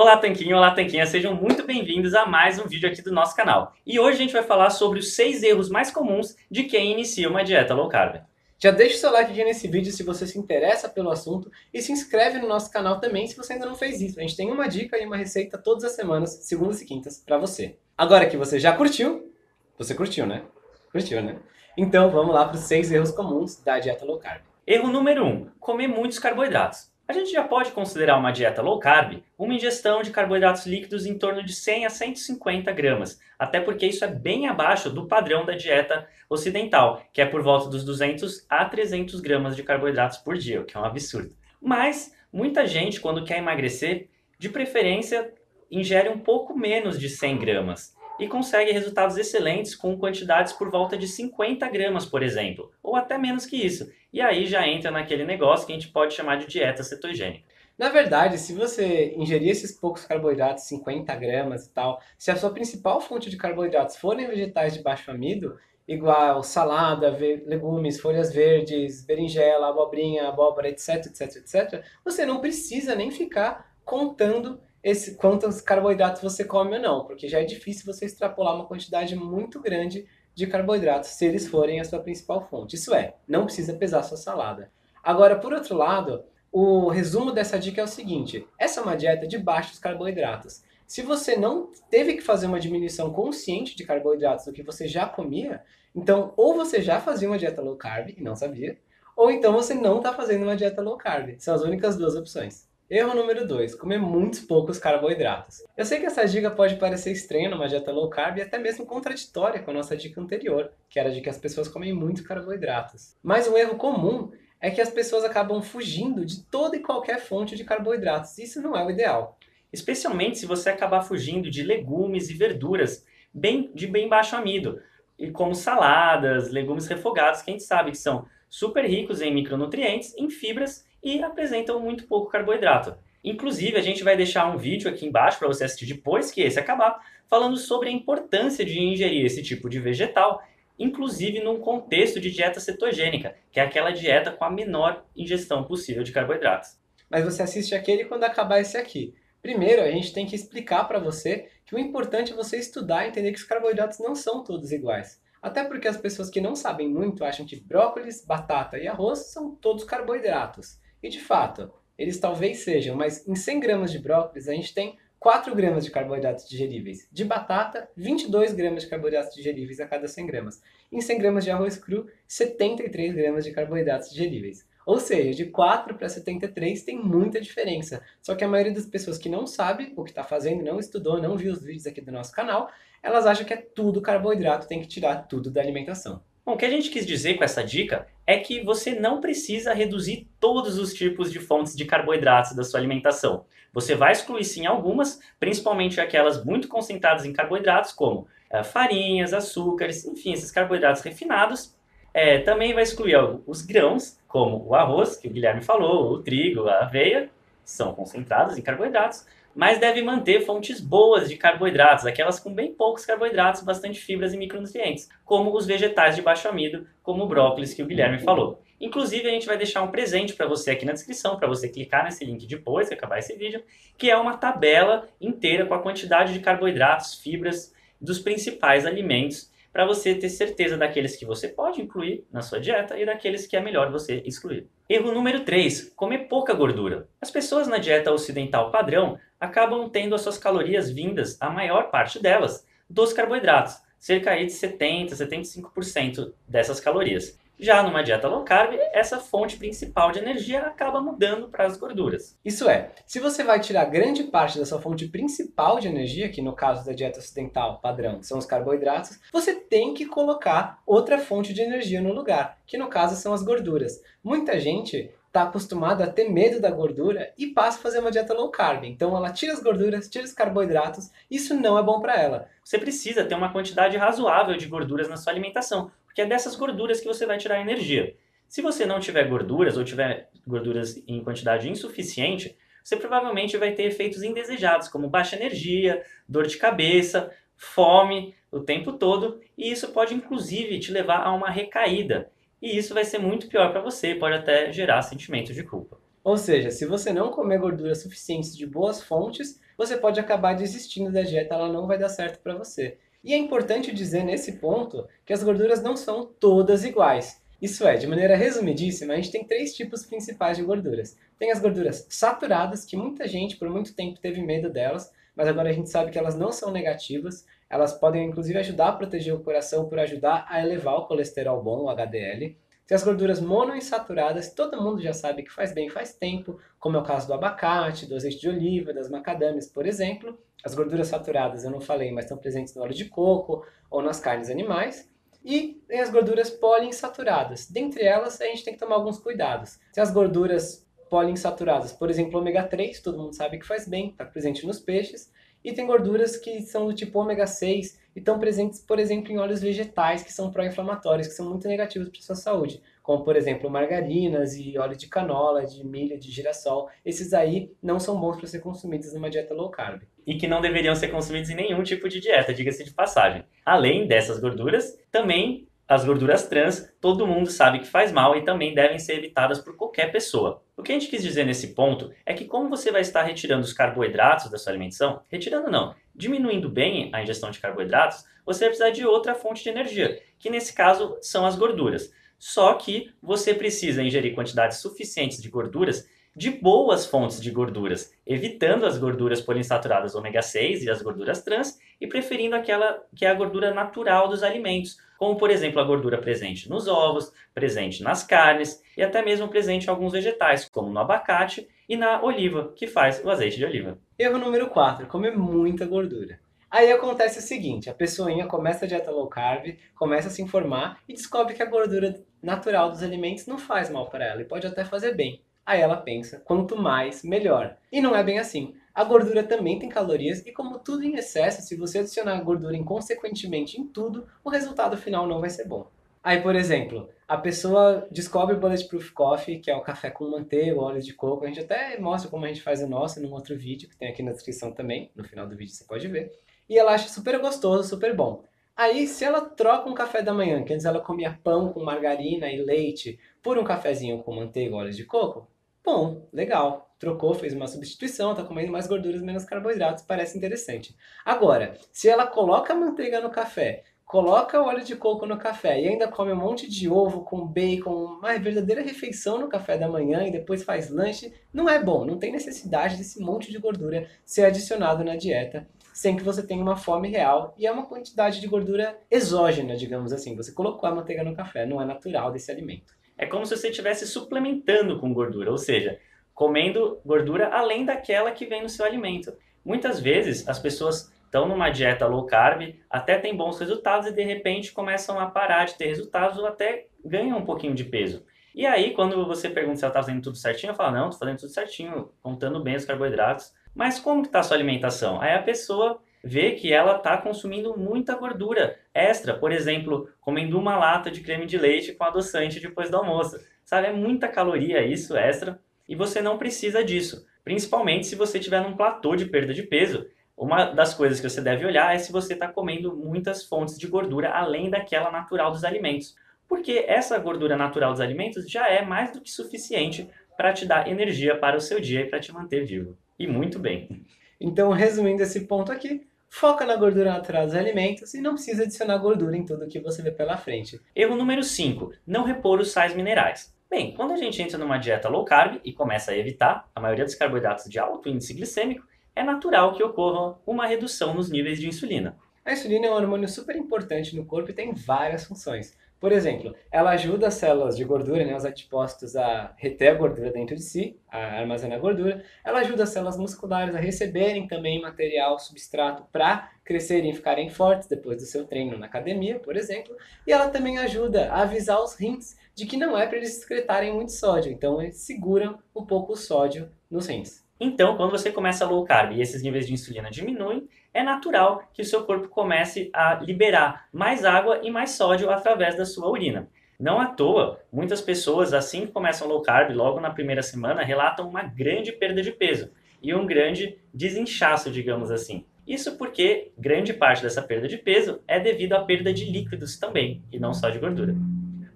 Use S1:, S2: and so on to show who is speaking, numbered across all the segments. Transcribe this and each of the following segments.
S1: Olá Tanquinho, olá Tanquinha, sejam muito bem-vindos a mais um vídeo aqui do nosso canal. E hoje a gente vai falar sobre os 6 erros mais comuns de quem inicia uma dieta low carb.
S2: Já deixa o seu like aqui nesse vídeo se você se interessa pelo assunto e se inscreve no nosso canal também se você ainda não fez isso. A gente tem uma dica e uma receita todas as semanas, segundas e quintas, para você. Agora que você já curtiu, você curtiu, né? Curtiu, né? Então vamos lá para os 6 erros comuns da dieta low carb.
S1: Erro número 1: um, comer muitos carboidratos. A gente já pode considerar uma dieta low carb uma ingestão de carboidratos líquidos em torno de 100 a 150 gramas, até porque isso é bem abaixo do padrão da dieta ocidental, que é por volta dos 200 a 300 gramas de carboidratos por dia, o que é um absurdo. Mas muita gente, quando quer emagrecer, de preferência ingere um pouco menos de 100 gramas e consegue resultados excelentes com quantidades por volta de 50 gramas, por exemplo, ou até menos que isso. E aí já entra naquele negócio que a gente pode chamar de dieta cetogênica.
S2: Na verdade, se você ingerir esses poucos carboidratos, 50 gramas e tal, se a sua principal fonte de carboidratos forem vegetais de baixo amido, igual salada, legumes, folhas verdes, berinjela, abobrinha, abóbora, etc, etc, etc, você não precisa nem ficar contando esse, quantos carboidratos você come ou não, porque já é difícil você extrapolar uma quantidade muito grande de carboidratos se eles forem a sua principal fonte. Isso é, não precisa pesar sua salada. Agora, por outro lado, o resumo dessa dica é o seguinte: essa é uma dieta de baixos carboidratos. Se você não teve que fazer uma diminuição consciente de carboidratos do que você já comia, então ou você já fazia uma dieta low carb e não sabia, ou então você não está fazendo uma dieta low carb. São as únicas duas opções. Erro número 2, comer muitos poucos carboidratos. Eu sei que essa dica pode parecer estranha numa dieta low carb e até mesmo contraditória com a nossa dica anterior, que era de que as pessoas comem muito carboidratos. Mas um erro comum é que as pessoas acabam fugindo de toda e qualquer fonte de carboidratos. Isso não é o ideal.
S1: Especialmente se você acabar fugindo de legumes e verduras bem, de bem baixo amido, e como saladas, legumes refogados, que a gente sabe que são super ricos em micronutrientes, em fibras e apresentam muito pouco carboidrato. Inclusive, a gente vai deixar um vídeo aqui embaixo para você assistir depois que esse acabar, falando sobre a importância de ingerir esse tipo de vegetal, inclusive num contexto de dieta cetogênica, que é aquela dieta com a menor ingestão possível de carboidratos.
S2: Mas você assiste aquele quando acabar esse aqui. Primeiro, a gente tem que explicar para você que o importante é você estudar e entender que os carboidratos não são todos iguais. Até porque as pessoas que não sabem muito acham que brócolis, batata e arroz são todos carboidratos. E de fato, eles talvez sejam, mas em 100 gramas de brócolis a gente tem 4 gramas de carboidratos digeríveis. De batata, 22 gramas de carboidratos digeríveis a cada 100 gramas. Em 100 gramas de arroz cru, 73 gramas de carboidratos digeríveis. Ou seja, de 4 para 73 tem muita diferença. Só que a maioria das pessoas que não sabe o que está fazendo, não estudou, não viu os vídeos aqui do nosso canal, elas acham que é tudo carboidrato, tem que tirar tudo da alimentação.
S1: Bom, o que a gente quis dizer com essa dica é que você não precisa reduzir todos os tipos de fontes de carboidratos da sua alimentação. Você vai excluir sim algumas, principalmente aquelas muito concentradas em carboidratos, como é, farinhas, açúcares, enfim, esses carboidratos refinados. É, também vai excluir os grãos, como o arroz, que o Guilherme falou, o trigo, a aveia, são concentrados em carboidratos mas deve manter fontes boas de carboidratos, aquelas com bem poucos carboidratos, bastante fibras e micronutrientes, como os vegetais de baixo amido, como o brócolis que o Guilherme falou. Inclusive, a gente vai deixar um presente para você aqui na descrição, para você clicar nesse link depois que acabar esse vídeo, que é uma tabela inteira com a quantidade de carboidratos, fibras dos principais alimentos, para você ter certeza daqueles que você pode incluir na sua dieta e daqueles que é melhor você excluir. Erro número 3: comer pouca gordura. As pessoas na dieta ocidental padrão acabam tendo as suas calorias vindas, a maior parte delas, dos carboidratos, cerca de 70, 75% dessas calorias. Já numa dieta low carb, essa fonte principal de energia acaba mudando para as gorduras.
S2: Isso é, se você vai tirar grande parte da sua fonte principal de energia, que no caso da dieta ocidental padrão são os carboidratos, você tem que colocar outra fonte de energia no lugar, que no caso são as gorduras. Muita gente está acostumada a ter medo da gordura e passa a fazer uma dieta low carb. Então ela tira as gorduras, tira os carboidratos, isso não é bom para ela.
S1: Você precisa ter uma quantidade razoável de gorduras na sua alimentação, porque é dessas gorduras que você vai tirar energia. Se você não tiver gorduras ou tiver gorduras em quantidade insuficiente, você provavelmente vai ter efeitos indesejados, como baixa energia, dor de cabeça, fome o tempo todo, e isso pode inclusive te levar a uma recaída e isso vai ser muito pior para você, pode até gerar sentimentos de culpa.
S2: Ou seja, se você não comer gorduras suficientes de boas fontes, você pode acabar desistindo da dieta, ela não vai dar certo para você. E é importante dizer nesse ponto que as gorduras não são todas iguais. Isso é, de maneira resumidíssima, a gente tem três tipos principais de gorduras. Tem as gorduras saturadas, que muita gente por muito tempo teve medo delas, mas agora a gente sabe que elas não são negativas. Elas podem inclusive ajudar a proteger o coração por ajudar a elevar o colesterol bom, o HDL. Tem as gorduras monoinsaturadas, todo mundo já sabe que faz bem faz tempo, como é o caso do abacate, do azeite de oliva, das macadâmias, por exemplo. As gorduras saturadas eu não falei, mas estão presentes no óleo de coco ou nas carnes animais. E tem as gorduras poliinsaturadas. Dentre elas, a gente tem que tomar alguns cuidados. Se as gorduras poliinsaturadas, por exemplo, ômega 3, todo mundo sabe que faz bem, está presente nos peixes. E tem gorduras que são do tipo ômega 6 e estão presentes, por exemplo, em óleos vegetais que são pró-inflamatórios, que são muito negativos para a sua saúde, como por exemplo margarinas e óleo de canola, de milho, de girassol. Esses aí não são bons para ser consumidos numa dieta low carb.
S1: E que não deveriam ser consumidos em nenhum tipo de dieta, diga-se de passagem. Além dessas gorduras, também as gorduras trans, todo mundo sabe que faz mal e também devem ser evitadas por qualquer pessoa. O que a gente quis dizer nesse ponto é que como você vai estar retirando os carboidratos da sua alimentação, retirando não, diminuindo bem a ingestão de carboidratos, você vai precisar de outra fonte de energia, que nesse caso são as gorduras. Só que você precisa ingerir quantidades suficientes de gorduras de boas fontes de gorduras, evitando as gorduras poliinsaturadas ômega 6 e as gorduras trans e preferindo aquela que é a gordura natural dos alimentos, como por exemplo a gordura presente nos ovos, presente nas carnes e até mesmo presente em alguns vegetais, como no abacate e na oliva, que faz o azeite de oliva.
S2: Erro número 4, comer muita gordura. Aí acontece o seguinte, a pessoinha começa a dieta low carb, começa a se informar e descobre que a gordura natural dos alimentos não faz mal para ela e pode até fazer bem. Aí ela pensa, quanto mais, melhor. E não é bem assim. A gordura também tem calorias e como tudo em excesso, se você adicionar gordura inconsequentemente em tudo, o resultado final não vai ser bom. Aí, por exemplo, a pessoa descobre o Bulletproof Coffee, que é o café com manteiga, óleo de coco. A gente até mostra como a gente faz o nosso num outro vídeo, que tem aqui na descrição também. No final do vídeo você pode ver. E ela acha super gostoso, super bom. Aí, se ela troca um café da manhã, que antes ela comia pão com margarina e leite, por um cafezinho com manteiga óleo de coco, Bom, legal. Trocou, fez uma substituição, tá comendo mais gorduras, menos carboidratos, parece interessante. Agora, se ela coloca manteiga no café, coloca o óleo de coco no café e ainda come um monte de ovo com bacon, uma verdadeira refeição no café da manhã e depois faz lanche, não é bom, não tem necessidade desse monte de gordura ser adicionado na dieta sem que você tenha uma fome real e é uma quantidade de gordura exógena, digamos assim. Você colocou a manteiga no café, não é natural desse alimento
S1: é como se você estivesse suplementando com gordura, ou seja, comendo gordura além daquela que vem no seu alimento. Muitas vezes as pessoas estão numa dieta low carb, até têm bons resultados e de repente começam a parar de ter resultados ou até ganham um pouquinho de peso. E aí, quando você pergunta se ela está fazendo tudo certinho, eu falo, não, estou fazendo tudo certinho, contando bem os carboidratos. Mas como que está a sua alimentação? Aí a pessoa vê que ela está consumindo muita gordura extra, por exemplo, comendo uma lata de creme de leite com adoçante depois do almoço. Sabe, é muita caloria isso extra e você não precisa disso, principalmente se você estiver num platô de perda de peso. Uma das coisas que você deve olhar é se você está comendo muitas fontes de gordura além daquela natural dos alimentos, porque essa gordura natural dos alimentos já é mais do que suficiente para te dar energia para o seu dia e para te manter vivo. E muito bem.
S2: Então, resumindo esse ponto aqui, foca na gordura natural dos alimentos e não precisa adicionar gordura em tudo que você vê pela frente.
S1: Erro número 5. Não repor os sais minerais. Bem, quando a gente entra numa dieta low carb e começa a evitar a maioria dos carboidratos de alto índice glicêmico, é natural que ocorra uma redução nos níveis de insulina.
S2: A insulina é um hormônio super importante no corpo e tem várias funções. Por exemplo, ela ajuda as células de gordura, né, os adipócitos, a reter a gordura dentro de si, a armazenar gordura. Ela ajuda as células musculares a receberem também material, substrato para crescerem e ficarem fortes depois do seu treino na academia, por exemplo. E ela também ajuda a avisar os rins de que não é para eles excretarem muito sódio, então eles seguram um pouco o sódio nos rins.
S1: Então, quando você começa low carb e esses níveis de insulina diminuem, é natural que o seu corpo comece a liberar mais água e mais sódio através da sua urina. Não à toa, muitas pessoas, assim que começam low carb, logo na primeira semana, relatam uma grande perda de peso e um grande desinchaço, digamos assim. Isso porque grande parte dessa perda de peso é devido à perda de líquidos também, e não só de gordura.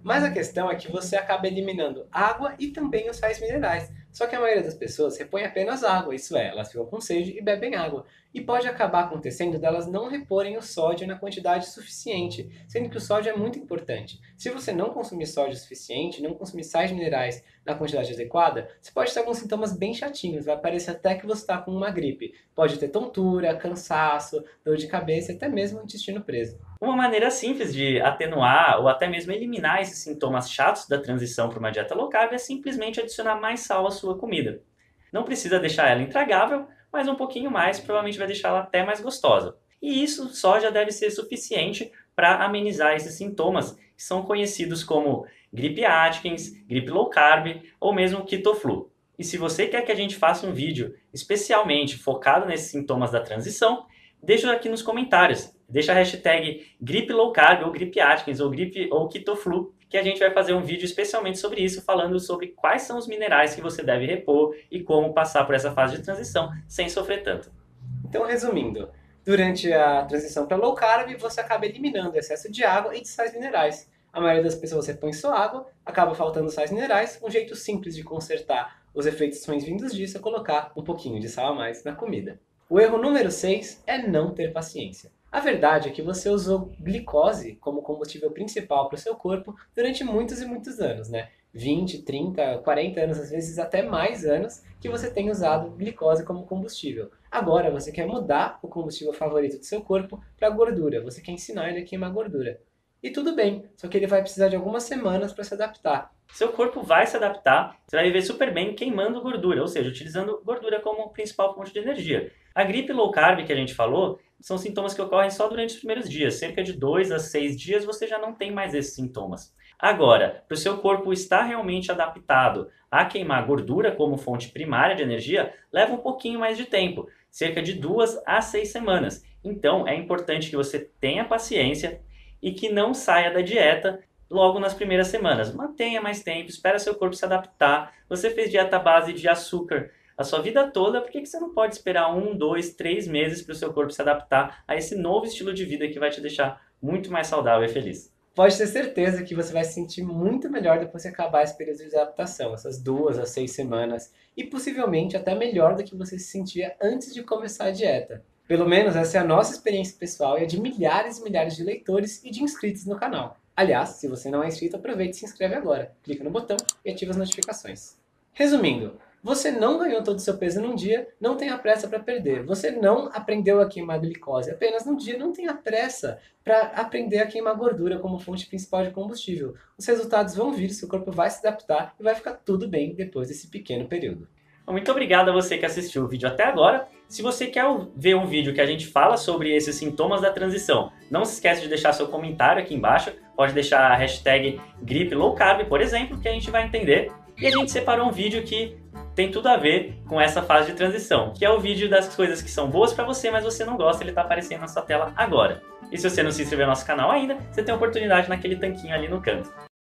S2: Mas a questão é que você acaba eliminando água e também os sais minerais. Só que a maioria das pessoas repõe apenas água, isso é, elas ficam com sede e bebem água. E pode acabar acontecendo delas não reporem o sódio na quantidade suficiente, sendo que o sódio é muito importante. Se você não consumir sódio suficiente, não consumir sais minerais na quantidade adequada, você pode ter alguns sintomas bem chatinhos, vai parecer até que você está com uma gripe. Pode ter tontura, cansaço, dor de cabeça e até mesmo intestino preso.
S1: Uma maneira simples de atenuar ou até mesmo eliminar esses sintomas chatos da transição para uma dieta low carb é simplesmente adicionar mais sal à sua comida. Não precisa deixar ela intragável, mas um pouquinho mais provavelmente vai deixá-la até mais gostosa. E isso só já deve ser suficiente para amenizar esses sintomas que são conhecidos como gripe Atkins, gripe low carb ou mesmo ketoflu. E se você quer que a gente faça um vídeo especialmente focado nesses sintomas da transição, deixa aqui nos comentários. Deixa a hashtag gripe low carb ou gripe Atkins ou gripe ou ketoflu que a gente vai fazer um vídeo especialmente sobre isso, falando sobre quais são os minerais que você deve repor e como passar por essa fase de transição sem sofrer tanto.
S2: Então, resumindo, durante a transição para low carb, você acaba eliminando excesso de água e de sais minerais. A maioria das pessoas repõe só água, acaba faltando sais minerais. Um jeito simples de consertar os efeitos ruins vindos disso é colocar um pouquinho de sal a mais na comida. O erro número 6 é não ter paciência. A verdade é que você usou glicose como combustível principal para o seu corpo durante muitos e muitos anos, né? 20, 30, 40 anos, às vezes até mais anos, que você tem usado glicose como combustível. Agora você quer mudar o combustível favorito do seu corpo para gordura, você quer ensinar ele a queimar gordura. E tudo bem, só que ele vai precisar de algumas semanas para se adaptar.
S1: Seu corpo vai se adaptar, você vai viver super bem queimando gordura, ou seja, utilizando gordura como principal fonte de energia. A gripe low carb que a gente falou são sintomas que ocorrem só durante os primeiros dias. Cerca de 2 a 6 dias você já não tem mais esses sintomas. Agora, para o seu corpo estar realmente adaptado a queimar gordura como fonte primária de energia, leva um pouquinho mais de tempo, cerca de 2 a 6 semanas. Então, é importante que você tenha paciência e que não saia da dieta logo nas primeiras semanas. Mantenha mais tempo, espera seu corpo se adaptar. Você fez dieta base de açúcar a sua vida toda, por que você não pode esperar um, dois, três meses para o seu corpo se adaptar a esse novo estilo de vida que vai te deixar muito mais saudável e feliz?
S2: Pode ter certeza que você vai se sentir muito melhor depois que acabar esse período de adaptação, essas duas a seis semanas, e possivelmente até melhor do que você se sentia antes de começar a dieta. Pelo menos essa é a nossa experiência pessoal e a de milhares e milhares de leitores e de inscritos no canal. Aliás, se você não é inscrito, aproveite e se inscreve agora. Clica no botão e ativa as notificações. Resumindo, você não ganhou todo o seu peso num dia, não tenha pressa para perder. Você não aprendeu a queimar glicose apenas num dia, não tenha pressa para aprender a queimar gordura como fonte principal de combustível. Os resultados vão vir, seu corpo vai se adaptar e vai ficar tudo bem depois desse pequeno período.
S1: Muito obrigado a você que assistiu o vídeo até agora. Se você quer ver um vídeo que a gente fala sobre esses sintomas da transição, não se esqueça de deixar seu comentário aqui embaixo. Pode deixar a hashtag gripe low carb, por exemplo, que a gente vai entender. E a gente separou um vídeo que tem tudo a ver com essa fase de transição, que é o vídeo das coisas que são boas para você, mas você não gosta, ele está aparecendo na sua tela agora. E se você não se inscreveu no nosso canal ainda, você tem a oportunidade naquele tanquinho ali no canto.